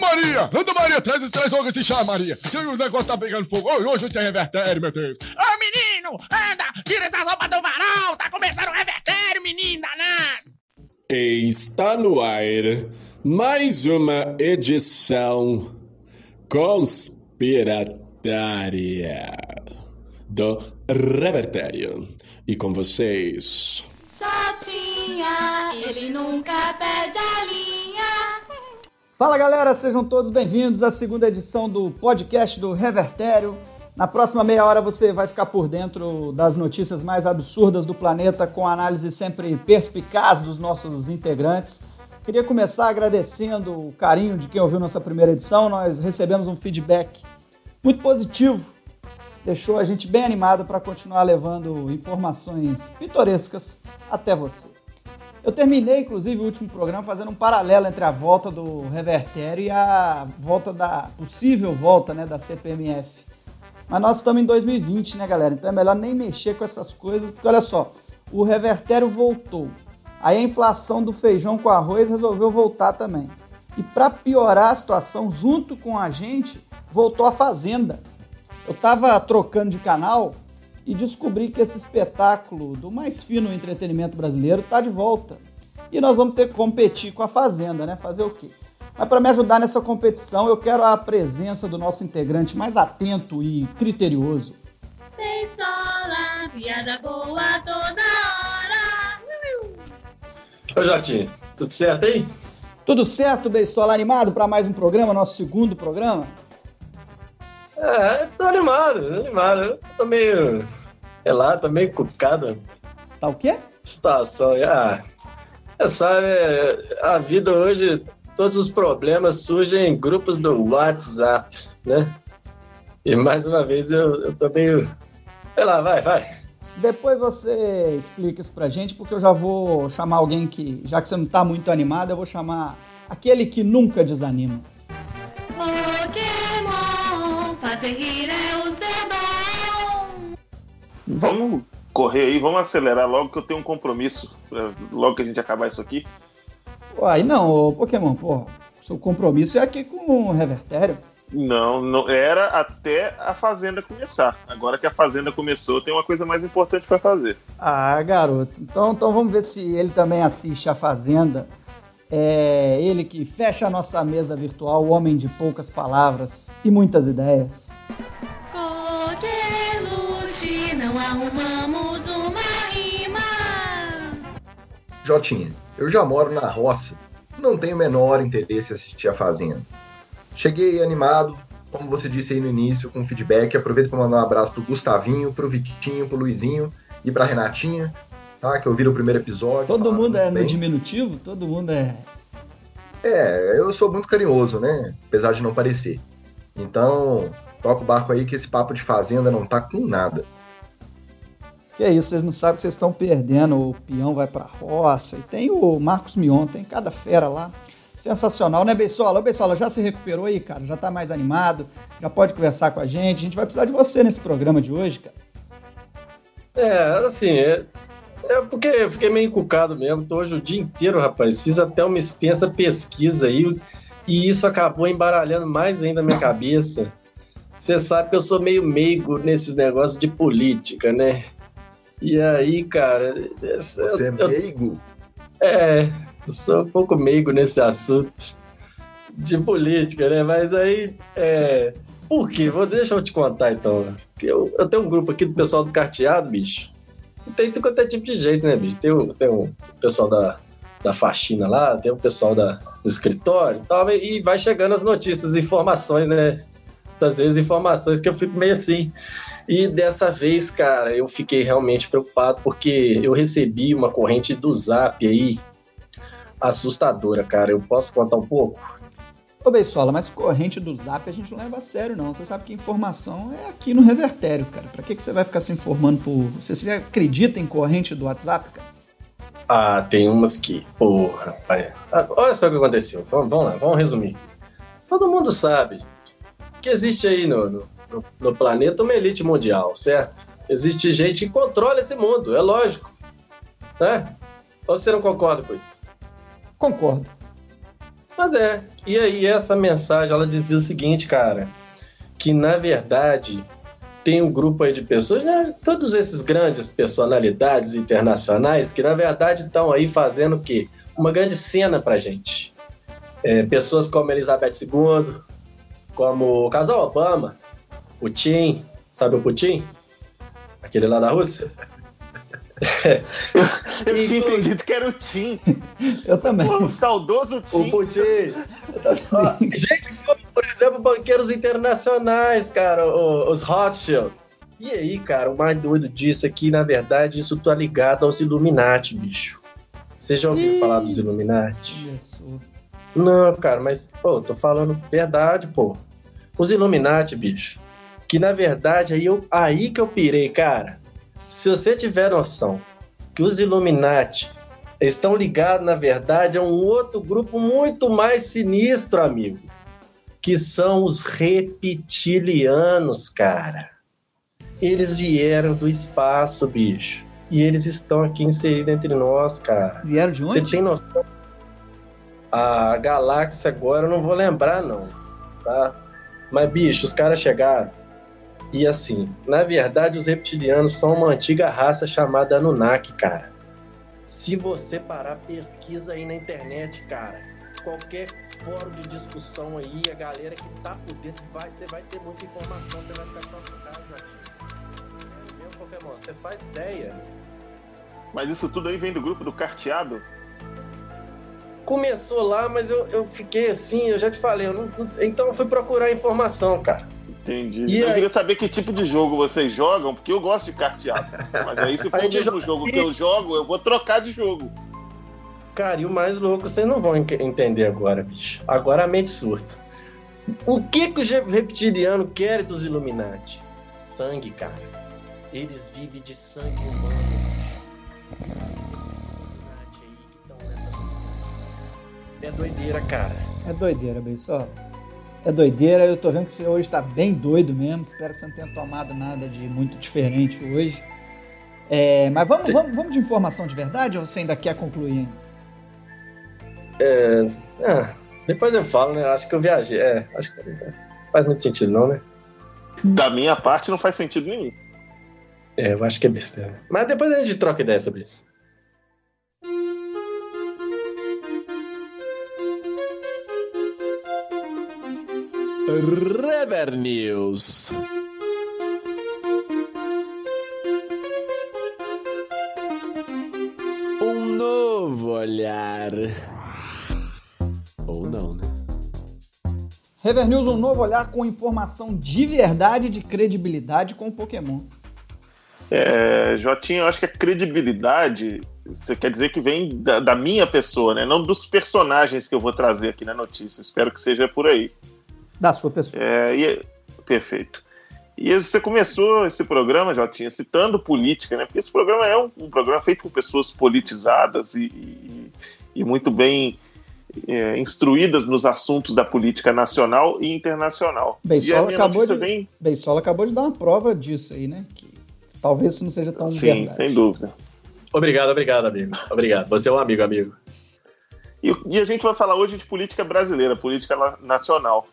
Maria! Anda, Maria! Traz, traz logo esse chá, Maria! Que o negócio tá pegando fogo! Hoje tem revertério, meu Deus! Ô, menino! Anda! Tira essa roupa do varal! Tá começando o revertério, menino danado! Está no ar mais uma edição conspiratória do Revertério. E com vocês. Chatinha, ele nunca perde a. Fala galera, sejam todos bem-vindos à segunda edição do podcast do Revertério. Na próxima meia hora você vai ficar por dentro das notícias mais absurdas do planeta com análise sempre perspicaz dos nossos integrantes. Queria começar agradecendo o carinho de quem ouviu nossa primeira edição. Nós recebemos um feedback muito positivo, deixou a gente bem animado para continuar levando informações pitorescas até você. Eu terminei, inclusive, o último programa fazendo um paralelo entre a volta do Revertério e a volta da possível volta né, da CPMF. Mas nós estamos em 2020, né, galera? Então é melhor nem mexer com essas coisas, porque olha só, o Revertério voltou. Aí a inflação do feijão com arroz resolveu voltar também. E para piorar a situação, junto com a gente, voltou a Fazenda. Eu estava trocando de canal e descobri que esse espetáculo do mais fino entretenimento brasileiro está de volta. E nós vamos ter que competir com a Fazenda, né? Fazer o quê? Mas para me ajudar nessa competição, eu quero a presença do nosso integrante mais atento e criterioso. Tem sola, piada boa toda hora. Ô Jotinho, tudo certo aí? Tudo certo, Beisola? Animado para mais um programa, nosso segundo programa? É, tô animado, tô animado. Eu tô meio. Sei lá, tô meio cucado. Tá o quê? Situação. Ah, é, sabe, a vida hoje, todos os problemas surgem em grupos do WhatsApp, né? E mais uma vez eu, eu tô meio. Sei lá, vai, vai. Depois você explica isso pra gente, porque eu já vou chamar alguém que, já que você não tá muito animado, eu vou chamar aquele que nunca desanima. Pokémon, fazer Vamos correr aí, vamos acelerar logo que eu tenho um compromisso. Logo que a gente acabar isso aqui. Uai, não, Pokémon, porra. Seu compromisso é aqui com o Revertério. Não, não era até a Fazenda começar. Agora que a Fazenda começou, tem uma coisa mais importante pra fazer. Ah, garoto. Então, então vamos ver se ele também assiste a Fazenda. É ele que fecha a nossa mesa virtual, o homem de poucas palavras e muitas ideias. Arrumamos uma rima. Jotinha, eu já moro na roça, não tenho o menor interesse em assistir a Fazenda. Cheguei animado, como você disse aí no início, com feedback. Aproveito para mandar um abraço pro Gustavinho, pro Vitinho, pro Luizinho e pra Renatinha, tá? Que ouviram o primeiro episódio. Todo mundo é muito no bem. diminutivo? Todo mundo é. É, eu sou muito carinhoso, né? Apesar de não parecer. Então, toca o barco aí que esse papo de Fazenda não tá com nada. Que é isso, vocês não sabem que vocês estão perdendo. O peão vai pra roça. E tem o Marcos Mion, tem cada fera lá. Sensacional, né, Beisola? Ô, Beisola, já se recuperou aí, cara? Já tá mais animado? Já pode conversar com a gente? A gente vai precisar de você nesse programa de hoje, cara. É, assim, é, é porque eu fiquei meio encucado mesmo. Tô hoje o dia inteiro, rapaz. Fiz até uma extensa pesquisa aí e isso acabou embaralhando mais ainda a minha cabeça. Você sabe que eu sou meio meigo nesses negócios de política, né? E aí, cara. essa- Você é eu- meigo? É, eu sou um pouco meigo nesse assunto de política, né? Mas aí, é... Por quê? Vou, deixa eu te contar, então. Eu, eu tenho um grupo aqui do pessoal do carteado, bicho. Tem tudo quanto é tipo de jeito, né, bicho? Tem o, tem o pessoal da, da faxina lá, tem o pessoal da, do escritório e tal, e vai chegando as notícias, informações, né? Às vezes informações que eu fico meio assim. E dessa vez, cara, eu fiquei realmente preocupado porque eu recebi uma corrente do Zap aí assustadora, cara. Eu posso contar um pouco? Ô, Beisola, mas corrente do Zap a gente não leva a sério, não. Você sabe que informação é aqui no Revertério, cara. Pra que, que você vai ficar se informando por. Você, você acredita em corrente do WhatsApp, cara? Ah, tem umas que. Porra, rapaz. Ah, Olha só o que aconteceu. Vamos, vamos lá, vamos resumir. Todo mundo sabe que existe aí no, no, no- no planeta uma elite mundial, certo? Existe gente que controla esse mundo, é lógico. Né? Ou você não concorda com isso? Concordo. Mas é. E aí, essa mensagem, ela dizia o seguinte, cara, que na verdade tem um grupo aí de pessoas, né, todos esses grandes personalidades internacionais, que na verdade estão aí fazendo o quê? Uma grande cena pra gente. É, pessoas como Elizabeth II, como o casal Obama, Putin, sabe o Putin? Aquele lá da Rússia? Eu E- tinha entendido que era o Tim. Eu também. Pô, o saudoso O Tim. Putin. Ó, gente, como, por exemplo, banqueiros internacionais, cara, o- os Rothschild. E aí, cara, o mais doido disso é que, na verdade, isso tá ligado aos Illuminati, bicho. Você já ouviu Ih. falar dos Illuminati? Isso. Não, cara, mas, pô, tô falando verdade, pô. Os Illuminati, bicho. Que na verdade, aí, eu, aí que eu pirei, cara. Se você tiver noção que os Illuminati estão ligados, na verdade, a um outro grupo muito mais sinistro, amigo. Que são os reptilianos, cara. Eles vieram do espaço, bicho. E eles estão aqui inseridos entre nós, cara. Vieram de Você onde? tem noção? A galáxia agora eu não vou lembrar, não. Tá? Mas, bicho, os caras chegaram. E assim, na verdade, os reptilianos são uma antiga raça chamada Anunnaki, cara. Se você parar, pesquisa aí na internet, cara. Qualquer fórum de discussão aí, a galera que tá por dentro, vai, você vai ter muita informação, você vai ficar chocado, Joaquim. Sério mesmo, Pokémon, você faz ideia. Mas isso tudo aí vem do grupo do Carteado? Começou lá, mas eu, eu fiquei assim, eu já te falei, não- então eu fui procurar informação, cara. Entendi. E eu aí? queria saber que tipo de jogo vocês jogam, porque eu gosto de carteado. Mas aí, se for o mesmo joga- jogo que eu jogo, eu vou trocar de jogo. Cara, e o mais louco, vocês não vão ent- entender agora, bicho. Agora a mente surta. O que que os re- reptilianos querem dos Illuminati? Sangue, cara. Eles vivem de sangue humano. É doideira, cara. É doideira, Beisola. É doideira, eu tô vendo que você hoje tá bem doido mesmo. Espero que você não tenha tomado nada de muito diferente hoje. É, mas vamos, vamos, vamos de informação de verdade ou você ainda quer concluir? ainda? Ah, depois eu falo, né? Acho que eu viajei. É, acho que não faz muito sentido, não, né? Da minha parte, não faz sentido nenhum. É, eu acho que é besteira. Mas depois a gente troca ideia sobre isso. Rever News. Um novo olhar. Ou não, né? Rever News, um novo olhar com informação de verdade e de credibilidade com o Pokémon. É, Jotinho, eu acho que a credibilidade, você quer dizer que vem da, da minha pessoa, né? Não dos personagens que eu vou trazer aqui na notícia. Espero que seja por aí. Da sua pessoa. É, e- perfeito. E você começou esse programa, Jotinha, citando política, né? Porque esse programa é um, um programa feito por pessoas politizadas e, e- e muito bem é, instruídas nos assuntos da política nacional e internacional. Bem, e acabou de- vem, Beisola acabou de dar uma prova disso aí, né? Que talvez isso não seja tão sim, verdade. sem dúvida. Obrigado, obrigado, amigo. Obrigado. Você é um amigo, amigo. E, e a gente vai falar hoje de política brasileira, política na- nacional.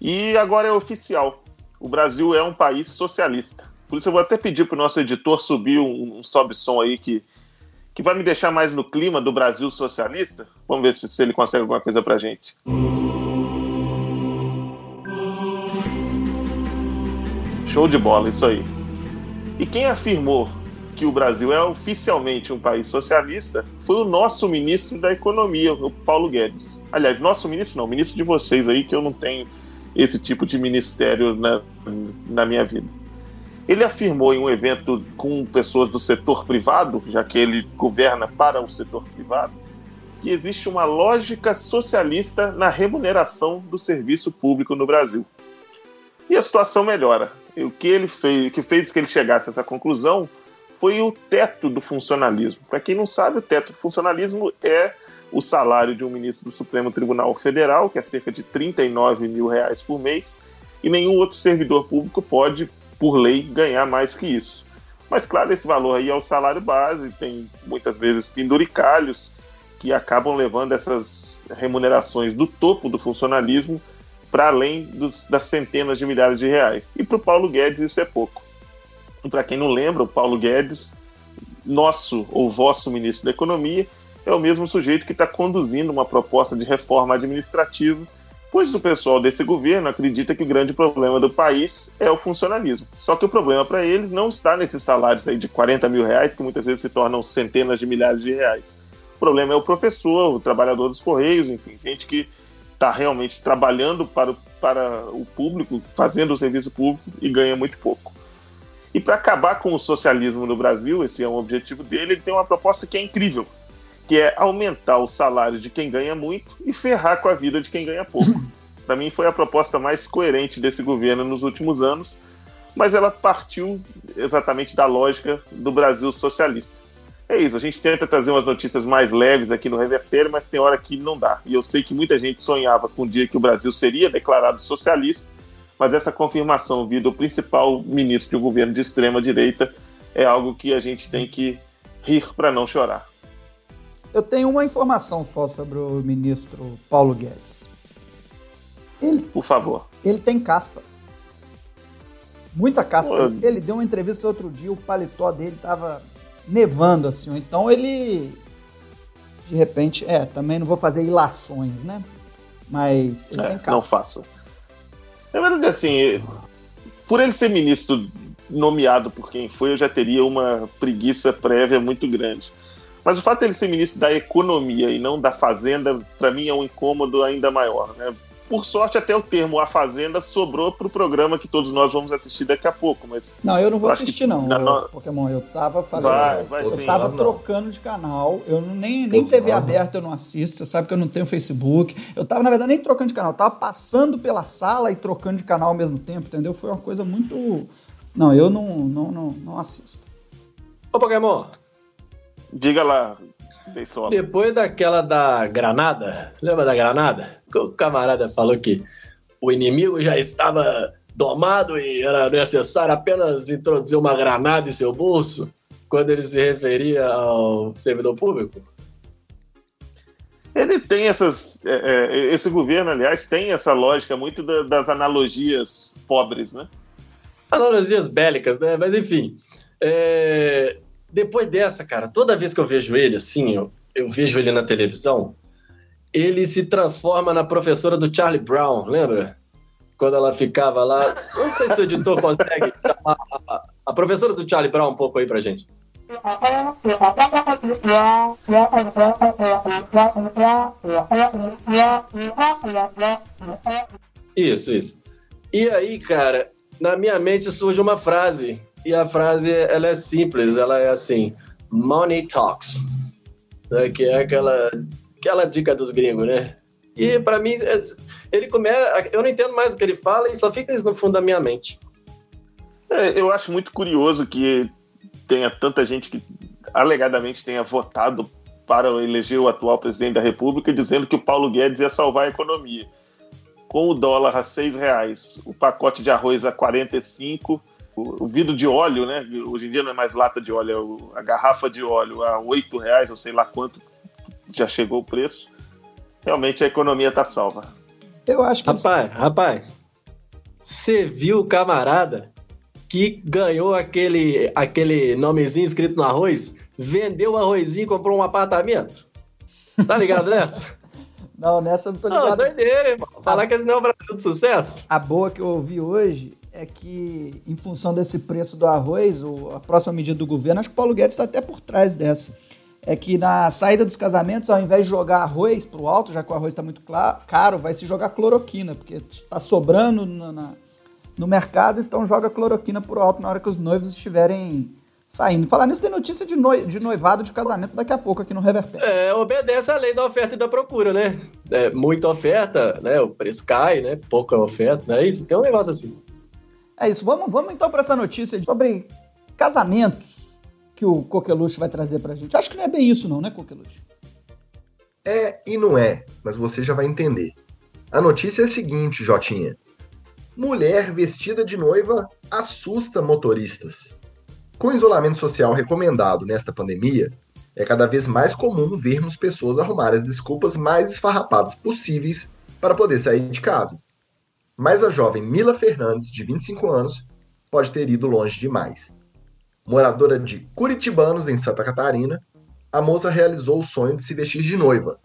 E agora é oficial. O Brasil é um país socialista. Por isso eu vou até pedir para o nosso editor subir um, um sobe-som aí que, que vai me deixar mais no clima do Brasil socialista. Vamos ver se, se ele consegue alguma coisa para gente. Show de bola, isso aí. E quem afirmou que o Brasil é oficialmente um país socialista foi o nosso ministro da Economia, o Paulo Guedes. Aliás, nosso ministro não, ministro de vocês aí, que eu não tenho esse tipo de ministério na, na minha vida. Ele afirmou em um evento com pessoas do setor privado, já que ele governa para o setor privado, que existe uma lógica socialista na remuneração do serviço público no Brasil. E a situação melhora. O que ele fez, que fez que ele chegasse a essa conclusão foi o teto do funcionalismo. Para quem não sabe, o teto do funcionalismo é o salário de um ministro do Supremo Tribunal Federal, que é cerca de 39 mil reais por mês, e nenhum outro servidor público pode, por lei, ganhar mais que isso. Mas, claro, esse valor aí é o salário base, tem muitas vezes penduricalhos que acabam levando essas, remunerações do topo do funcionalismo para além dos, das centenas de milhares de reais. E para o Paulo Guedes isso é pouco. Para quem não lembra, o Paulo Guedes, nosso ou vosso ministro da Economia, é o mesmo sujeito que está conduzindo uma proposta de reforma administrativa, pois o pessoal desse governo acredita que o grande problema do país é o funcionalismo. Só que o problema para eles não está nesses salários aí de 40 mil reais, que muitas vezes se tornam centenas de milhares de reais. O problema é o professor, o trabalhador dos Correios, enfim, gente que está realmente trabalhando para, para o público, fazendo o serviço público e ganha muito pouco. E para acabar com o socialismo no Brasil, esse é um objetivo dele, ele tem uma proposta que é incrível, que é aumentar o salário de quem ganha muito e ferrar com a vida de quem ganha pouco. Para mim foi a proposta mais coerente desse governo nos últimos anos, mas ela partiu exatamente da lógica do Brasil socialista é isso, a gente tenta trazer umas notícias mais leves aqui no Reverter, mas tem hora que não dá. E eu sei que muita gente sonhava com o dia que o Brasil seria declarado socialista, mas essa confirmação vindo do principal ministro de um governo de extrema direita é algo que a gente tem que rir para não chorar. Eu tenho uma informação só sobre o ministro Paulo Guedes. Ele, Por favor. Ele tem caspa. Muita caspa. Eu... Ele deu uma entrevista outro dia, o paletó dele tava nevando, assim. Então ele. De repente, é, também não vou fazer ilações, né? Mas ele é, tem Não faça. É verdade, assim, por ele ser ministro nomeado por quem foi, eu já teria uma preguiça prévia muito grande. Mas o fato de ele ser ministro da Economia e não da Fazenda, para mim é um incômodo ainda maior. Né? Por sorte, até o termo A Fazenda sobrou para o programa que todos nós vamos assistir daqui a pouco. Mas não, eu não vou assistir, não, eu, Pokémon. Eu tava falando. Vai, vai eu sim, tava trocando não. de canal. Eu nem, nem TV aberta eu não assisto. Você sabe que eu não tenho Facebook. Eu tava, na verdade, nem trocando de canal. Eu tava passando pela sala e trocando de canal ao mesmo tempo, entendeu? Foi uma coisa muito. Não, eu não, não, não, não assisto. Ô, Pokémon. Diga lá, depois daquela da granada, lembra da granada? O camarada falou que o inimigo já estava domado e era necessário apenas introduzir uma granada em seu bolso quando ele se referia ao servidor público? Ele tem essas. É, é, esse governo, aliás, tem essa lógica muito da, das analogias pobres, né? Analogias bélicas, né? Mas enfim. É, depois dessa, cara, toda vez que eu vejo ele, assim, eu, eu vejo ele na televisão, ele se transforma na professora do Charlie Brown, lembra? Quando ela ficava lá. Não sei se o editor consegue chamar a, a professora do Charlie Brown um pouco aí pra gente. Isso, isso. E aí, cara, na minha mente surge uma frase e a frase ela é simples, ela é assim: money talks, né? que é aquela aquela dica dos gringos, né? E para mim é, ele começa, eu não entendo mais o que ele fala e só fica isso no fundo da minha mente. É, eu acho muito curioso que tenha tanta gente que alegadamente tenha votado para eleger o atual presidente da República, dizendo que o Paulo Guedes ia salvar a economia. Com o dólar a seis reais, o pacote de arroz a 45 o, vidro de óleo, né? Hoje em dia não é mais lata de óleo, é a garrafa de óleo a oito reais, ou sei lá quanto já chegou o preço. Realmente a economia está salva. Eu acho que. Rapaz, rapaz, você viu o camarada que ganhou aquele, aquele nomezinho escrito no arroz, vendeu o arrozinho e comprou um apartamento? Tá ligado nessa? Não, nessa eu não tô ligado. Não, doideira, irmão. Falar a... que esse não é o Brasil de sucesso. A boa que eu ouvi hoje é que, em função desse preço do arroz, o, a próxima medida do governo, acho que o Paulo Guedes está até por trás dessa. É que na saída dos casamentos, ao invés de jogar arroz para o alto, já que o arroz está muito caro, vai se jogar cloroquina, porque está sobrando na, na, no mercado, então joga cloroquina para o alto na hora que os noivos estiverem saindo. Falar nisso, tem notícia de, noi de noivado de casamento daqui a pouco aqui no Reverter. É, obedece à lei da oferta e da procura, né? É, muita oferta, né? O preço cai, né? Pouca oferta, não é isso? Tem um negócio assim. É isso. Vamos, vamos então para essa notícia sobre casamentos que o Coqueluche vai trazer para a gente. Acho que não é bem isso, não, né, Coqueluche? É e não é, mas você já vai entender. A notícia é a seguinte, Jotinha. Mulher vestida de noiva assusta motoristas. Com o isolamento social recomendado nesta pandemia, é cada vez mais comum vermos pessoas arrumarem as desculpas mais esfarrapadas possíveis para poder sair de casa. Mas a jovem Mila Fernandes, de 25 anos, pode ter ido longe demais. Moradora de Curitibanos, em Santa Catarina, a moça realizou o sonho de se vestir de noiva,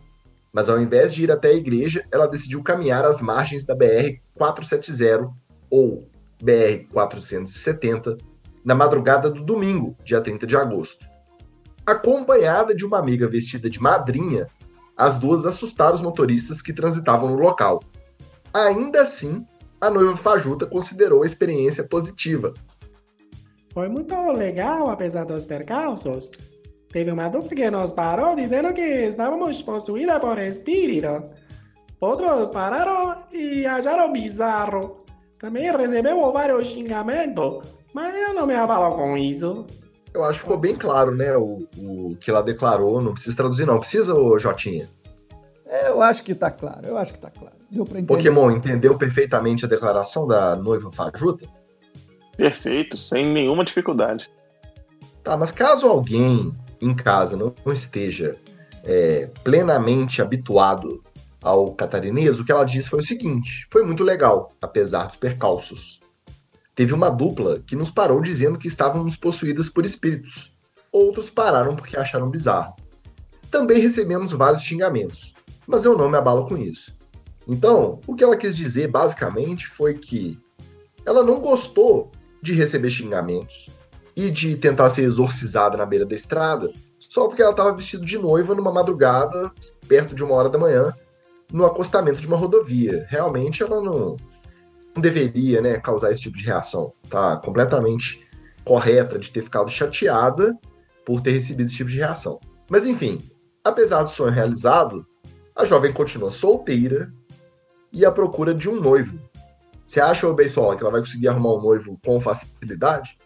mas ao invés de ir até a igreja, ela decidiu caminhar às margens da BR-470 ou BR-470 na madrugada do domingo, dia 30 de agosto. Acompanhada de uma amiga vestida de madrinha, as duas assustaram os motoristas que transitavam no local. Ainda assim, a noiva fajuta considerou a experiência positiva. Foi muito legal, apesar dos percalços. Teve uma dupla que nos parou dizendo que estávamos possuídos por espírito. Outros pararam e acharam bizarro. Também recebemos vários xingamentos, mas eu não me abalo com isso. Eu acho que ficou bem claro, né? O, o que ela declarou, não precisa traduzir, não. Precisa, ô Jotinha? É, eu acho que tá claro, eu acho que tá claro. Deu pra entender. Pokémon entendeu perfeitamente a declaração da noiva fajuta? Perfeito, sem nenhuma dificuldade. Tá, mas caso alguém em casa não esteja é, plenamente habituado ao catarinês, o que ela disse foi o seguinte: foi muito legal, apesar dos percalços. Teve uma dupla que nos parou dizendo que estávamos possuídas por espíritos. Outros pararam porque acharam bizarro. Também recebemos vários xingamentos, mas eu não me abalo com isso. Então, o que ela quis dizer basicamente foi que ela não gostou de receber xingamentos e de tentar ser exorcizada na beira da estrada só porque ela estava vestida de noiva numa madrugada, perto de uma hora da manhã, no acostamento de uma rodovia. Realmente ela não, não deveria né, causar esse tipo de reação. Tá completamente correta de ter ficado chateada por ter recebido esse tipo de reação. Mas enfim, apesar do sonho realizado, a jovem continua solteira e à procura de um noivo. Você acha, Beisola, que ela vai conseguir arrumar um noivo com facilidade?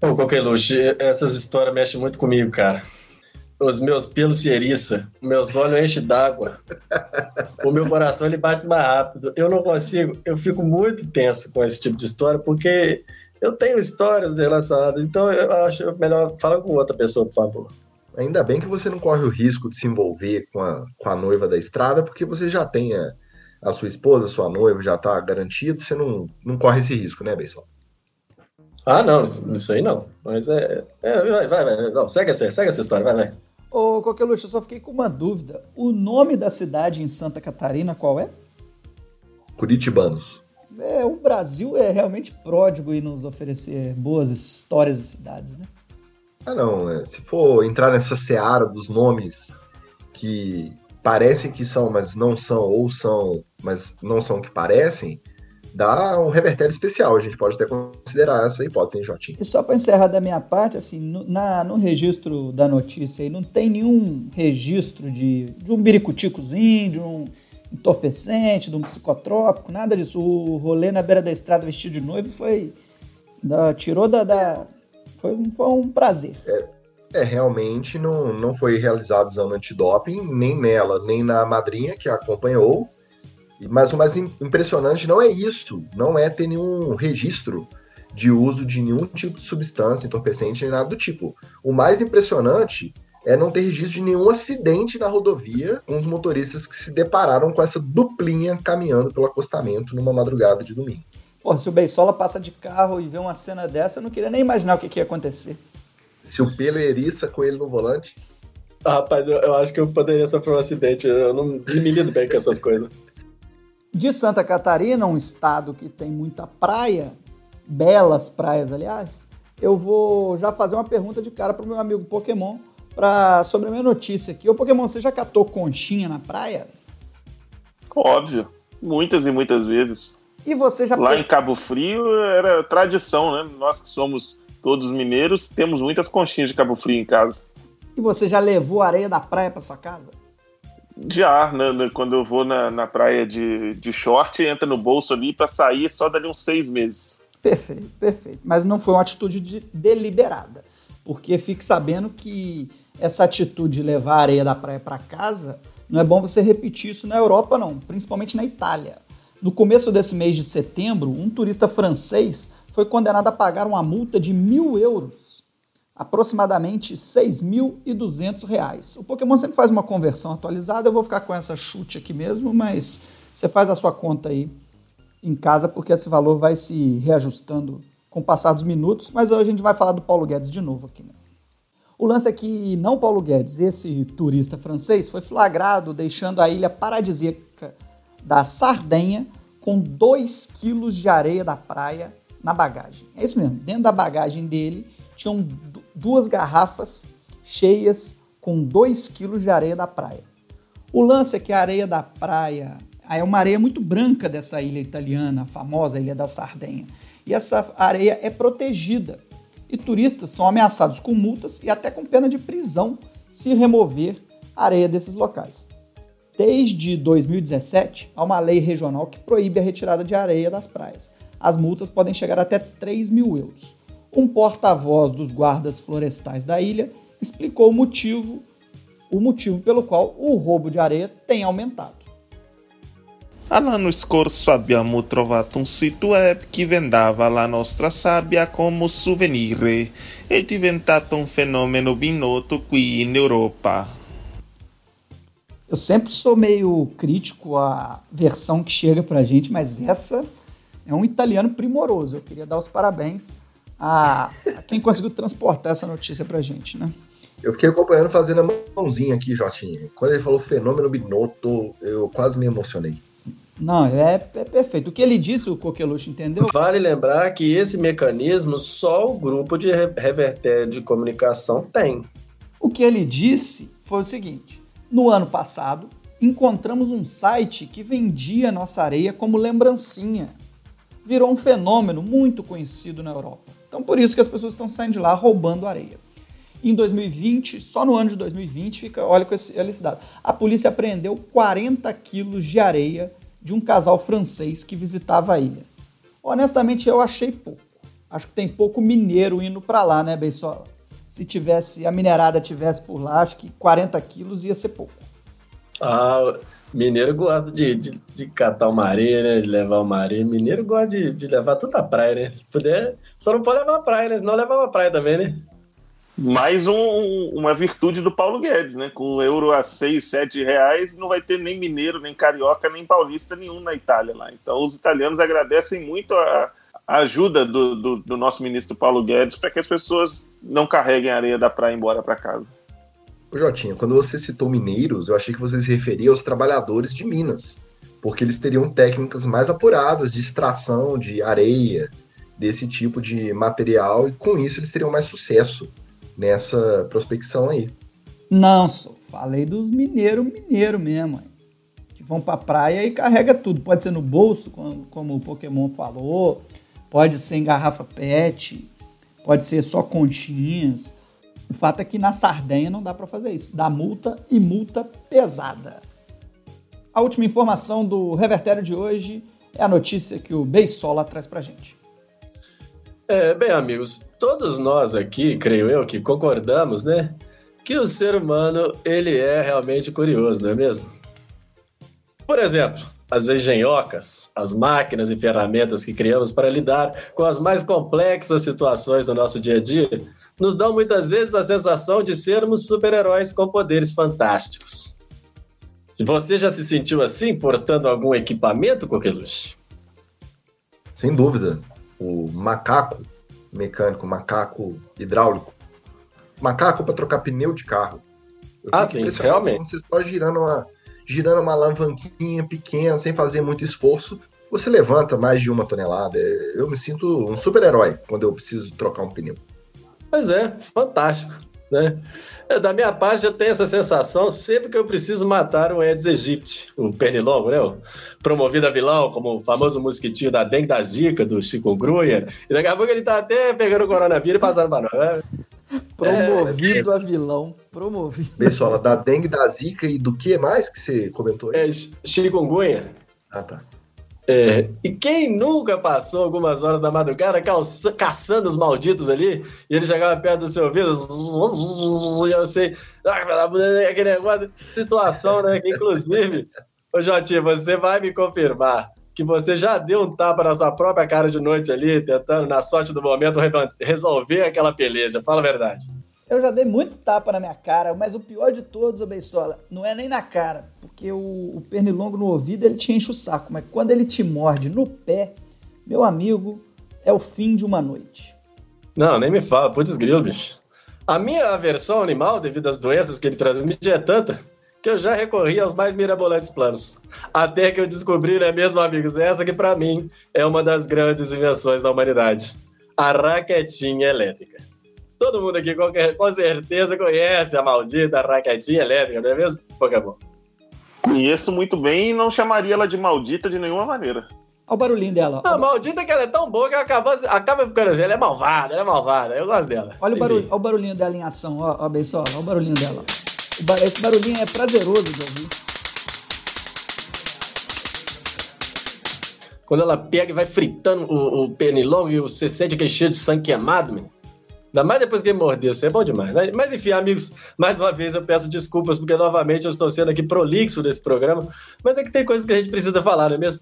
Ô, Coqueluche, essas histórias mexem muito comigo, cara. Os meus pelos se eriçam, meus olhos enchem d'água, o meu coração ele bate mais rápido. Eu não consigo, eu fico muito tenso com esse tipo de história, porque eu tenho histórias relacionadas, então eu acho melhor falar com outra pessoa, por favor. Ainda bem que você não corre o risco de se envolver com a, com a noiva da estrada, porque você já tem a, a sua esposa, a sua noiva, já tá garantido, você não, não corre esse risco, né, Beisol? Ah, não, isso aí não. Mas é. é vai, vai, vai. Não, segue essa, segue essa história, vai, vai. Ô, Coqueluche, eu só fiquei com uma dúvida. O nome da cidade em Santa Catarina qual é? Curitibanos. É, o Brasil é realmente pródigo em nos oferecer boas histórias de cidades, né? Ah, não. É, se for entrar nessa seara dos nomes que parecem que são, mas não são, ou são, mas não são que parecem, dá um revertério especial. A gente pode até considerar essa hipótese, hein, Jotinho? E só para encerrar da minha parte, assim, no, na, no registro da notícia aí, não tem nenhum registro de, de um biricuticozinho, de um entorpecente, de um psicotrópico, nada disso. O rolê na beira da estrada vestido de noivo foi. Da, tirou da. da foi, foi um prazer. É, é, realmente não, não foi realizado exame antidoping, nem nela, nem na madrinha que a acompanhou. Mas o mais impressionante não é isso, não é ter nenhum registro de uso de nenhum tipo de substância entorpecente nem nada do tipo. O mais impressionante é não ter registro de nenhum acidente na rodovia com os motoristas que se depararam com essa duplinha caminhando pelo acostamento numa madrugada de domingo. Pô, se o Beisola passa de carro e vê uma cena dessa, eu não queria nem imaginar o que, que ia acontecer. Se o pelo eriça com ele no volante. Ah, rapaz, eu, eu, acho que eu poderia sofrer um acidente. Eu não me lido bem com essas coisas. De Santa Catarina, um estado que tem muita praia, belas praias, aliás, eu vou já fazer uma pergunta de cara pro meu amigo Pokémon pra, sobre a minha notícia aqui. Ô Pokémon, você já catou conchinha na praia? Óbvio. Muitas e muitas vezes. E você já. Lá em Cabo Frio era tradição, né? Nós que somos todos mineiros, temos muitas conchinhas de Cabo Frio em casa. E você já levou areia da praia para sua casa? Já, né, né, quando eu vou na, na praia de, de short, entra no bolso ali para sair só dali uns seis meses. Perfeito, perfeito. Mas não foi uma atitude de, deliberada. Porque fique sabendo que essa atitude de levar a areia da praia para casa, não é bom você repetir isso na Europa, não, principalmente na Itália. No começo desse mês de setembro, um turista francês foi condenado a pagar uma multa de mil euros aproximadamente R$ 6.200. O Pokémon sempre faz uma conversão atualizada, eu vou ficar com essa chute aqui mesmo, mas você faz a sua conta aí em casa, porque esse valor vai se reajustando com o passar dos minutos, mas a gente vai falar do Paulo Guedes de novo aqui. Né? O lance é que não Paulo Guedes, esse turista francês, foi flagrado deixando a ilha paradisíaca da Sardenha com 2 quilos de areia da praia na bagagem. É isso mesmo, dentro da bagagem dele tinham duas garrafas cheias com 2 quilos de areia da praia. O lance é que a areia da praia é uma areia muito branca dessa ilha italiana, a famosa Ilha da Sardenha. E essa areia é protegida. E turistas são ameaçados com multas e até com pena de prisão se remover areia desses locais. Desde 2017, há uma lei regional que proíbe a retirada de areia das praias. As multas podem chegar até 3 mil euros. Um porta-voz dos guardas florestais da ilha explicou o motivo, o motivo pelo qual o roubo de areia tem aumentado. L'anno scorso abbiamo trovato un sito web che vendava la nostra sabbia come souvenir. È diventato un fenomeno ben noto qui in Europa. Eu sempre sou meio crítico à versão que chega pra gente, mas essa é um italiano primoroso. Eu queria dar os parabéns a, a quem conseguiu transportar essa notícia pra gente, né? Eu fiquei acompanhando fazendo a mãozinha aqui, Jotinha. Quando ele falou fenômeno binoto, eu quase me emocionei. Não, é, é perfeito. O que ele disse, o Coqueluche, entendeu? Vale lembrar que esse mecanismo só o grupo de revertério de comunicação tem. O que ele disse foi o seguinte: no ano passado, encontramos um site que vendia nossa areia como lembrancinha. Virou um fenômeno muito conhecido na Europa. Então, por isso que as pessoas estão saindo de lá roubando areia. Em 2020, só no ano de 2020, fica, olha com esse, olha esse dado. A polícia apreendeu 40 quilos de areia de um casal francês que visitava a ilha. Honestamente, eu achei pouco. Acho que tem pouco mineiro indo para lá, né, Beisola? Se tivesse a minerada tivesse por lá, acho que 40 quilos ia ser pouco. Ah, mineiro gosta de, de, de catar uma areia, né? De levar uma areia. Mineiro gosta de, de levar toda a praia, né? Se puder, só não pode levar a praia, né? Senão leva a praia também, né? Mais um, uma virtude do Paulo Guedes, né? Com o euro a 6, 7 reais, não vai ter nem mineiro, nem carioca, nem paulista nenhum na Itália lá. Então os italianos agradecem muito a, a ajuda do, do, do, nosso ministro Paulo Guedes para que as pessoas não carreguem a areia da praia embora para casa. Ô Jotinha, quando você citou mineiros, eu achei que você se referia aos trabalhadores de Minas, porque eles teriam técnicas mais apuradas de extração de areia, desse tipo de material, e com isso eles teriam mais sucesso nessa prospecção aí. Não, só falei dos mineiros mineiro mesmo, que vão pra praia e carrega tudo. Pode ser no bolso, como, como o Pokémon falou, pode ser em garrafa PET, pode ser só conchinhas. O fato é que na Sardenha não dá para fazer isso. Dá multa e multa pesada. A última informação do Revertério de hoje é a notícia que o Beisola traz pra gente. É, bem, amigos, todos nós aqui, creio eu, que concordamos, né? Que o ser humano, ele é realmente curioso, não é mesmo? Por exemplo, as engenhocas, as máquinas e ferramentas que criamos para lidar com as mais complexas situações do nosso dia a dia, nos dão muitas vezes a sensação de sermos super-heróis com poderes fantásticos. Você já se sentiu assim portando algum equipamento, Coqueluche? Sem dúvida o macaco mecânico, macaco hidráulico. Macaco para trocar pneu de carro. Eu ah, sim, realmente. Você está girando uma, girando uma alavanquinha pequena, sem fazer muito esforço, você levanta mais de uma tonelada. Eu me sinto um super-herói quando eu preciso trocar um pneu. Pois é, fantástico. Né? É, da minha parte, eu tenho essa sensação sempre que eu preciso matar um Aedes aegypti, o pernilongo, né? Promovido a vilão, como o famoso mosquitinho da dengue da zica, do chikungunya. E daqui a pouco ele tá até pegando o coronavírus e passando para nós. Né? Promovido é, a vilão. Promovido. Pessoal, da dengue, da zika e do que mais que você comentou aí? É, chikungunya. Ah, tá. É, e quem nunca passou algumas horas da madrugada calça, caçando os malditos ali, e ele chegava perto do seu ouvido, e eu sei, aquele negócio, situação, né? Que inclusive, ô Jotinho, você vai me confirmar que você já deu um tapa na sua própria cara de noite ali, tentando, na sorte do momento, re- resolver aquela peleja. Fala a verdade. Eu já dei muito tapa na minha cara, mas o pior de todos, ô Beisola, não é nem na cara, porque o, o pernilongo no ouvido ele te enche o saco, mas quando ele te morde no pé, meu amigo, é o fim de uma noite. Não, nem me fala, putz grilo, bicho. A minha aversão ao animal, devido às doenças que ele transmite, é tanta que eu já recorri aos mais mirabolantes planos. Até que eu descobri, né mesmo, amigos, essa que pra mim é uma das grandes invenções da humanidade. A raquetinha elétrica. Todo mundo aqui qualquer- com certeza conhece a maldita raquetinha elétrica, não é mesmo, Pokémon? Conheço muito bem e não chamaria ela de maldita de nenhuma maneira. Olha o barulhinho dela. A maldita que ela é tão boa que acaba, acaba ficando assim. Ela é malvada, ela é malvada. Eu gosto dela. olha o, barulho, olha o barulhinho dela em ação, ó, ó Beisola, olha o barulhinho dela. Esse barulhinho é prazeroso de ouvir. Quando ela pega e vai fritando o, o pernilongo e você sente aquele cheiro de sangue queimado, meu. Ainda mais depois que ele mordeu, isso é bom demais. né? Mas enfim, amigos, mais uma vez eu peço desculpas, porque novamente eu estou sendo aqui prolixo desse programa, mas é que tem coisas que a gente precisa falar, não é mesmo?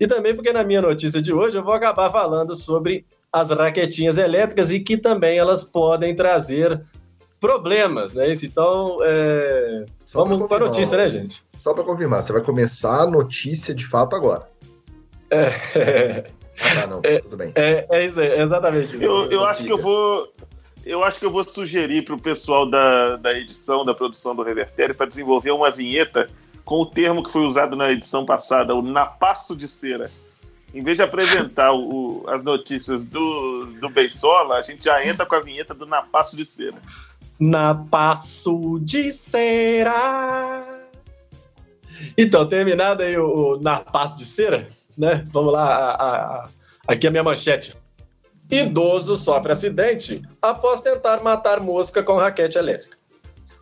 E também porque na minha notícia de hoje eu vou acabar falando sobre as raquetinhas elétricas e que também elas podem trazer problemas, né? Isso, Então, é, vamos para a notícia, né, gente? Só pra confirmar, você vai começar a notícia de fato agora. É, Ah, tá, não, tudo bem. é, é isso aí, é exatamente. Eu, eu acho que eu vou. Eu acho que eu vou sugerir pro pessoal da, da edição, da produção do Revertério, para desenvolver uma vinheta com o termo que foi usado na edição passada, o napaço de cera. Em vez de apresentar o- o- as notícias do, do Beisola, a gente já entra com a vinheta do napaço de cera. Na passo de cera. Então, terminado aí o, o Na Passo de Cera, né? Vamos lá, a- a- a- aqui a minha manchete. Idoso sofre acidente após tentar matar mosca com raquete elétrica.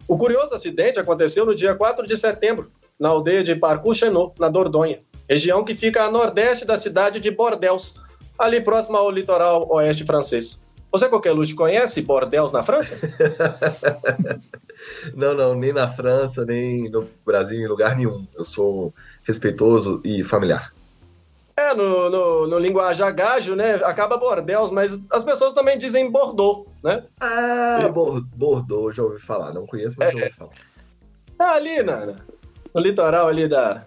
O curioso acidente aconteceu no dia 4 de setembro, na aldeia de Parcoux-Chenot, na Dordogne, região que fica a nordeste da cidade de Bordeaux, ali próximo ao litoral oeste francês. Você, Coqueluche, conhece Bordeaux na França? Não, não, nem na França, nem no Brasil, em lugar nenhum. Eu sou respeitoso e familiar. É, no, no, no linguajar gajo, né? Acaba Bordeaux, mas as pessoas também dizem Bordeaux, né? Ah, Bor- Bordeaux, já ouvi falar. Não conheço, mas já ouvi falar. É ali, na, no litoral ali da,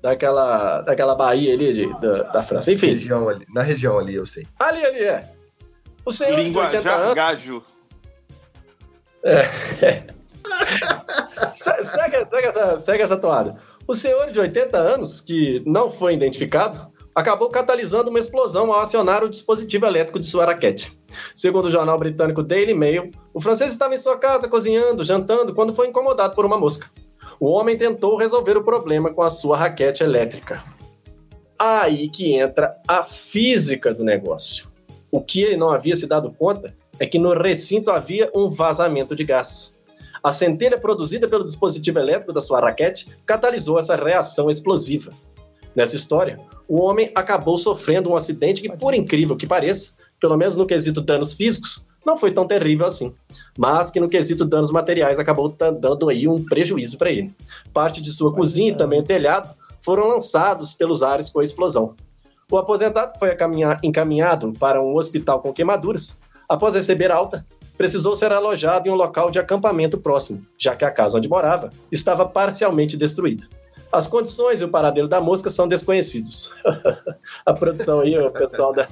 daquela, daquela baía ali de, da, da França. Enfim, Região ali, na região ali, eu sei. ali, ali é. O senhor de 80 Linguajar anos... gajo. Se- Segue, segue essa, segue essa toada. O senhor de 80 anos, que não foi identificado, acabou catalisando uma explosão ao acionar o dispositivo elétrico de sua raquete. Segundo o jornal britânico Daily Mail, o francês estava em sua casa cozinhando, jantando, quando foi incomodado por uma mosca. O homem tentou resolver o problema com a sua raquete elétrica. Aí que entra a física do negócio. O que ele não havia se dado conta é que no recinto havia um vazamento de gás. A centelha produzida pelo dispositivo elétrico da sua raquete catalisou essa reação explosiva. Nessa história, o homem acabou sofrendo um acidente que, por incrível que pareça, pelo menos no quesito danos físicos, não foi tão terrível assim, mas que no quesito danos materiais acabou dando aí um prejuízo para ele. Parte de sua cozinha e também o telhado foram lançados pelos ares com a explosão. O aposentado foi encaminhado para um hospital com queimaduras. Após receber alta, precisou ser alojado em um local de acampamento próximo, já que a casa onde morava estava parcialmente destruída. As condições e o paradeiro da mosca são desconhecidos. a produção aí, o pessoal da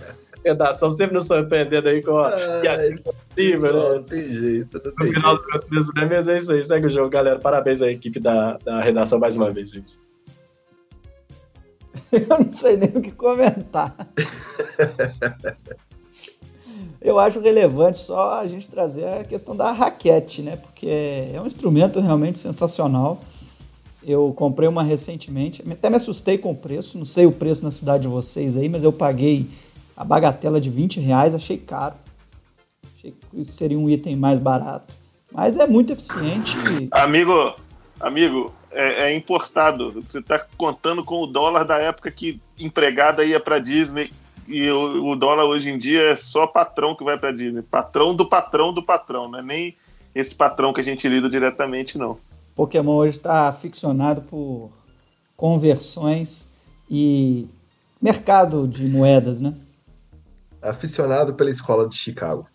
redação sempre nos surpreendendo aí com a piada impossível, Só né? Não tem jeito, não No tem final jeito. do contexto, né? Mas é isso aí, segue o jogo, galera. Parabéns à equipe da, da redação mais uma vez, gente. Eu não sei nem o que comentar. Eu acho relevante só a gente trazer a questão da raquete, né? Porque é um instrumento realmente sensacional. Eu comprei uma recentemente, até me assustei com o preço, não sei o preço na cidade de vocês aí, mas eu paguei a bagatela de 20 reais, achei caro. Achei que isso seria um item mais barato. Mas é muito eficiente. Amigo, amigo, é, é importado. Você tá contando com o dólar da época que empregada ia pra Disney e o, o dólar hoje em dia é só patrão que vai pra Disney. Patrão do patrão do patrão, não é nem esse patrão que a gente lida diretamente, não. Pokémon hoje está ficcionado por conversões e mercado de moedas, né? Aficionado pela escola de Chicago.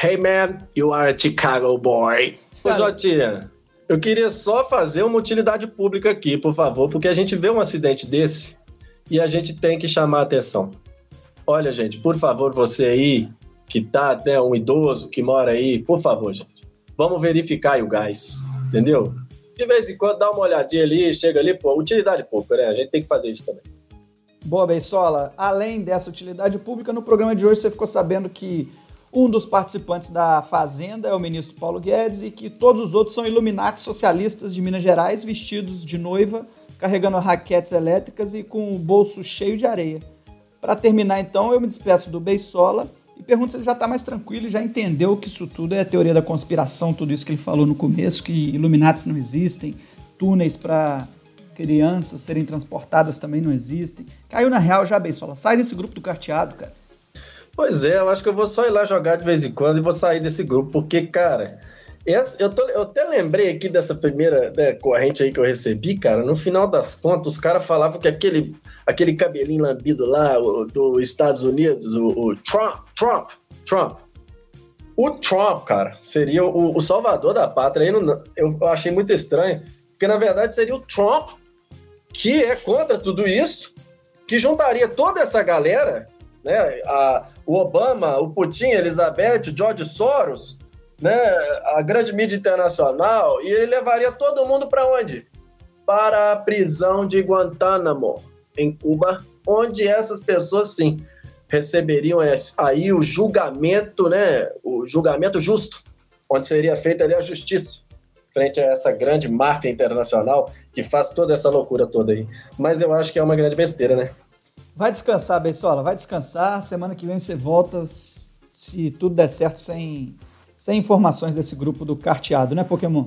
Hey man, you are a Chicago boy. Ô, Jotinha, eu queria só fazer uma utilidade pública aqui, por favor, porque a gente vê um acidente desse e a gente tem que chamar a atenção. Olha, gente, por favor, você aí, que tá até um idoso que mora aí, por favor, gente, vamos verificar o gás, entendeu? De vez em quando dá uma olhadinha ali, chega ali, pô, utilidade pública, né? A gente tem que fazer isso também. Boa, Beisola. Além dessa utilidade pública, no programa de hoje você ficou sabendo que um dos participantes da Fazenda é o ministro Paulo Guedes e que todos os outros são iluminatis socialistas de Minas Gerais, vestidos de noiva, carregando raquetes elétricas e com o bolso cheio de areia. Para terminar, então, eu me despeço do Beisola e pergunto se ele já está mais tranquilo e já entendeu que isso tudo é teoria da conspiração, tudo isso que ele falou no começo, que iluminatis não existem, túneis para crianças serem transportadas também não existem. Caiu na real já, Beisola. Sai desse grupo do carteado, cara. Pois é, eu acho que eu vou só ir lá jogar de vez em quando e vou sair desse grupo, porque, cara, essa, eu, tô, eu até lembrei aqui dessa primeira né, corrente aí que eu recebi, cara. No final das contas, os caras falavam que aquele, aquele cabelinho lambido lá o, dos Estados Unidos, o, o Trump, Trump, Trump. O Trump, cara, seria o, o salvador da pátria. Não- eu achei muito estranho, porque na verdade seria o Trump que é contra tudo isso, que juntaria toda essa galera, né? A, o Obama, o Putin, a Elizabeth, o George Soros, né? A grande mídia internacional, e ele levaria todo mundo para onde? Para a prisão de Guantánamo, em Cuba, onde essas pessoas, sim, receberiam aí o julgamento, né? O julgamento justo, onde seria feita ali a justiça frente a essa grande máfia internacional que faz toda essa loucura toda aí. Mas eu acho que é uma grande besteira, né? Vai descansar, Beisola, vai descansar. Semana que vem você volta, se tudo der certo, sem, sem informações desse grupo do carteado, né, Pokémon?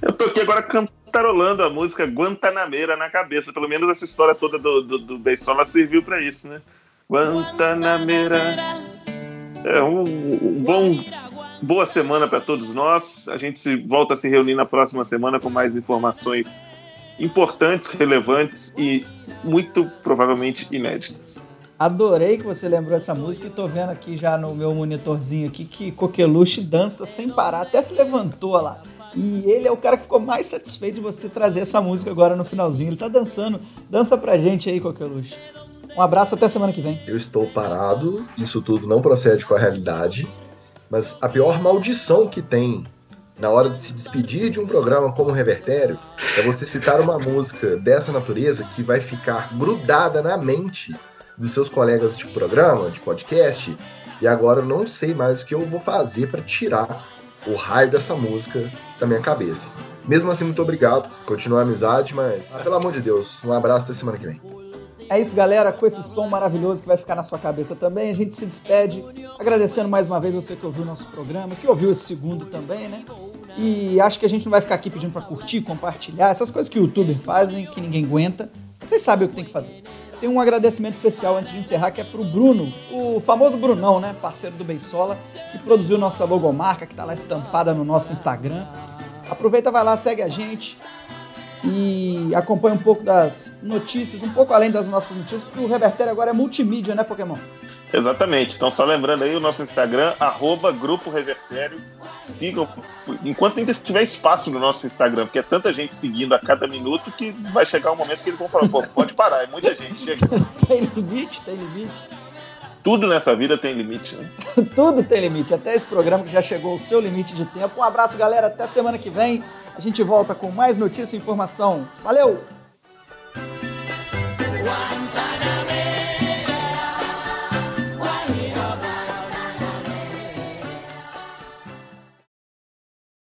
Eu tô aqui agora cantarolando a música Guantanameira na cabeça. Pelo menos essa história toda do, do, do Beisola serviu pra isso, né? Guantanameira. É um, um bom, boa semana pra todos nós. A gente volta a se reunir na próxima semana com mais informações importantes, relevantes e muito provavelmente inéditas. Adorei que você lembrou essa música e tô vendo aqui já no meu monitorzinho aqui que Coqueluche dança sem parar, até se levantou lá. E ele é o cara que ficou mais satisfeito de você trazer essa música agora no finalzinho. Ele tá dançando. Dança pra gente aí, Coqueluche. Um abraço até semana que vem. Eu estou parado, isso tudo não procede com a realidade, mas a pior maldição que tem na hora de se despedir de um programa como o Revertério é você citar uma música dessa natureza que vai ficar grudada na mente dos seus colegas de programa, de podcast, e agora eu não sei mais o que eu vou fazer para tirar o raio dessa música da minha cabeça. Mesmo assim, muito obrigado. Continua a amizade, mas, ah, pelo amor de Deus, um abraço até semana que vem. É isso, galera. Com esse som maravilhoso que vai ficar na sua cabeça também, a gente se despede. Agradecendo mais uma vez você que ouviu o nosso programa, que ouviu esse segundo também, né? E acho que a gente não vai ficar aqui pedindo pra curtir, compartilhar, essas coisas que o youtuber fazem, que ninguém aguenta. Vocês sabem o que tem que fazer. Tem um agradecimento especial antes de encerrar, que é pro Bruno, o famoso Brunão, né? Parceiro do Beisola, que produziu nossa logomarca, que tá lá estampada no nosso Instagram. Aproveita, vai lá, segue a gente e acompanha um pouco das notícias, um pouco além das nossas notícias, porque o Revertério agora é multimídia, né, Pokémon? Exatamente. Então, só lembrando aí o nosso Instagram, arroba Grupo Revertério. Sigam, enquanto ainda tiver espaço no nosso Instagram, porque é tanta gente seguindo a cada minuto que vai chegar um momento que eles vão falar, pô, pode parar, é muita gente, chega. Tem limite, tem limite. Tudo nessa vida tem limite, né? Tudo tem limite, até esse programa que já chegou ao seu limite de tempo. Um abraço, galera, até semana que vem. A gente volta com mais notícia e informação. Valeu! One